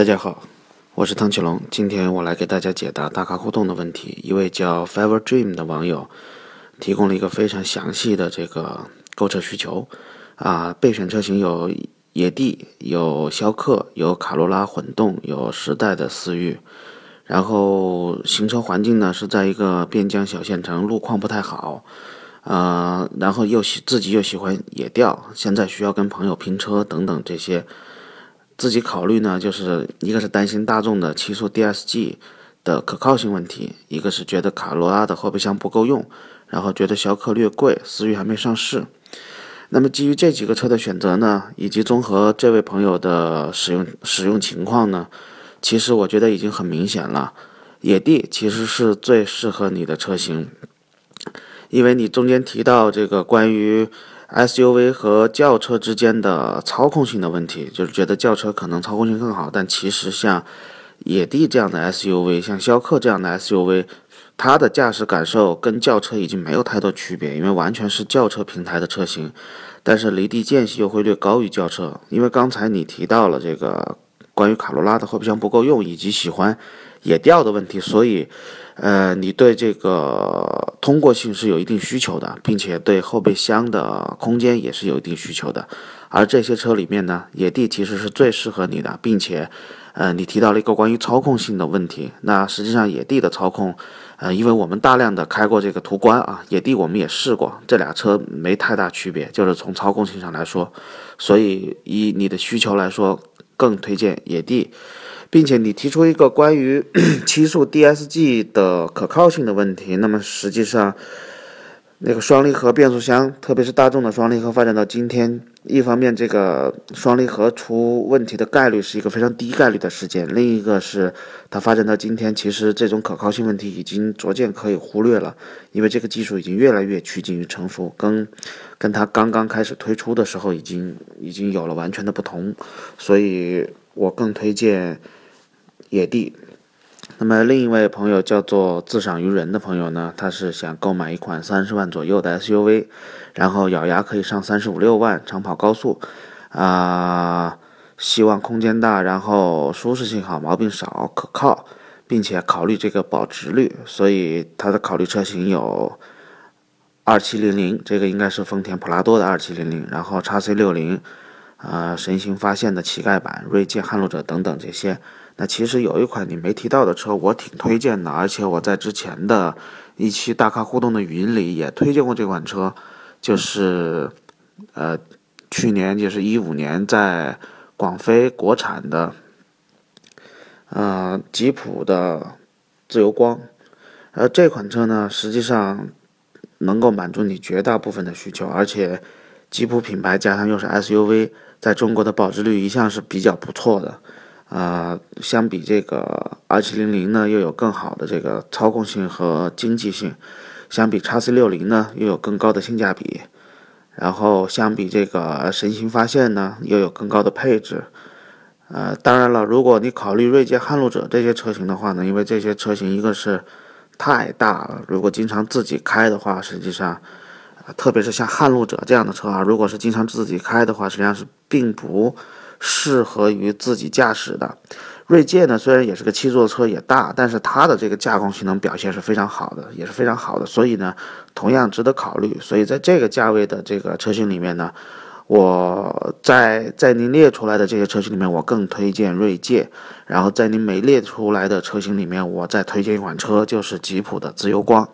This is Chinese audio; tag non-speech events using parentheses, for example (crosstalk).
大家好，我是汤启龙。今天我来给大家解答大咖互动的问题。一位叫 Fever Dream 的网友提供了一个非常详细的这个购车需求啊，备选车型有野地、有逍客、有卡罗拉混动、有时代的思域。然后行车环境呢是在一个边疆小县城，路况不太好，啊，然后又喜自己又喜欢野钓，现在需要跟朋友拼车等等这些。自己考虑呢，就是一个是担心大众的七速 DSG 的可靠性问题，一个是觉得卡罗拉的后备箱不够用，然后觉得逍客略贵，思域还没上市。那么基于这几个车的选择呢，以及综合这位朋友的使用使用情况呢，其实我觉得已经很明显了，野地其实是最适合你的车型，因为你中间提到这个关于。SUV 和轿车之间的操控性的问题，就是觉得轿车可能操控性更好，但其实像野地这样的 SUV，像逍客这样的 SUV，它的驾驶感受跟轿车已经没有太多区别，因为完全是轿车平台的车型，但是离地间隙又会略高于轿车。因为刚才你提到了这个关于卡罗拉的后备箱不够用，以及喜欢野钓的问题，所以。呃，你对这个通过性是有一定需求的，并且对后备箱的空间也是有一定需求的。而这些车里面呢，野地其实是最适合你的，并且，呃，你提到了一个关于操控性的问题。那实际上野地的操控，呃，因为我们大量的开过这个途观啊，野地我们也试过，这俩车没太大区别，就是从操控性上来说。所以以你的需求来说，更推荐野地。并且你提出一个关于 (clears throat) 七速 DSG 的可靠性的问题，那么实际上，那个双离合变速箱，特别是大众的双离合发展到今天，一方面这个双离合出问题的概率是一个非常低概率的事件，另一个是它发展到今天，其实这种可靠性问题已经逐渐可以忽略了，因为这个技术已经越来越趋近于成熟，跟跟它刚刚开始推出的时候已经已经有了完全的不同，所以我更推荐。野地，那么另一位朋友叫做自赏于人的朋友呢，他是想购买一款三十万左右的 SUV，然后咬牙可以上三十五六万，长跑高速，啊，希望空间大，然后舒适性好，毛病少，可靠，并且考虑这个保值率，所以他的考虑车型有二七零零，这个应该是丰田普拉多的二七零零，然后叉 C 六零，啊，神行发现的乞丐版，锐界撼路者等等这些。那其实有一款你没提到的车，我挺推荐的，而且我在之前的一期大咖互动的语音里也推荐过这款车，就是，呃，去年就是一五年在广飞国产的，呃，吉普的自由光，而这款车呢，实际上能够满足你绝大部分的需求，而且吉普品牌加上又是 SUV，在中国的保值率一向是比较不错的。啊，相比这个二七零零呢，又有更好的这个操控性和经济性；相比叉 C 六零呢，又有更高的性价比；然后相比这个神行发现呢，又有更高的配置。呃，当然了，如果你考虑锐界撼路者这些车型的话呢，因为这些车型一个是太大了，如果经常自己开的话，实际上，特别是像撼路者这样的车啊，如果是经常自己开的话，实际上是并不。适合于自己驾驶的锐界呢，虽然也是个七座车，也大，但是它的这个驾控性能表现是非常好的，也是非常好的，所以呢，同样值得考虑。所以在这个价位的这个车型里面呢，我在在您列出来的这些车型里面，我更推荐锐界。然后在您没列出来的车型里面，我再推荐一款车，就是吉普的自由光。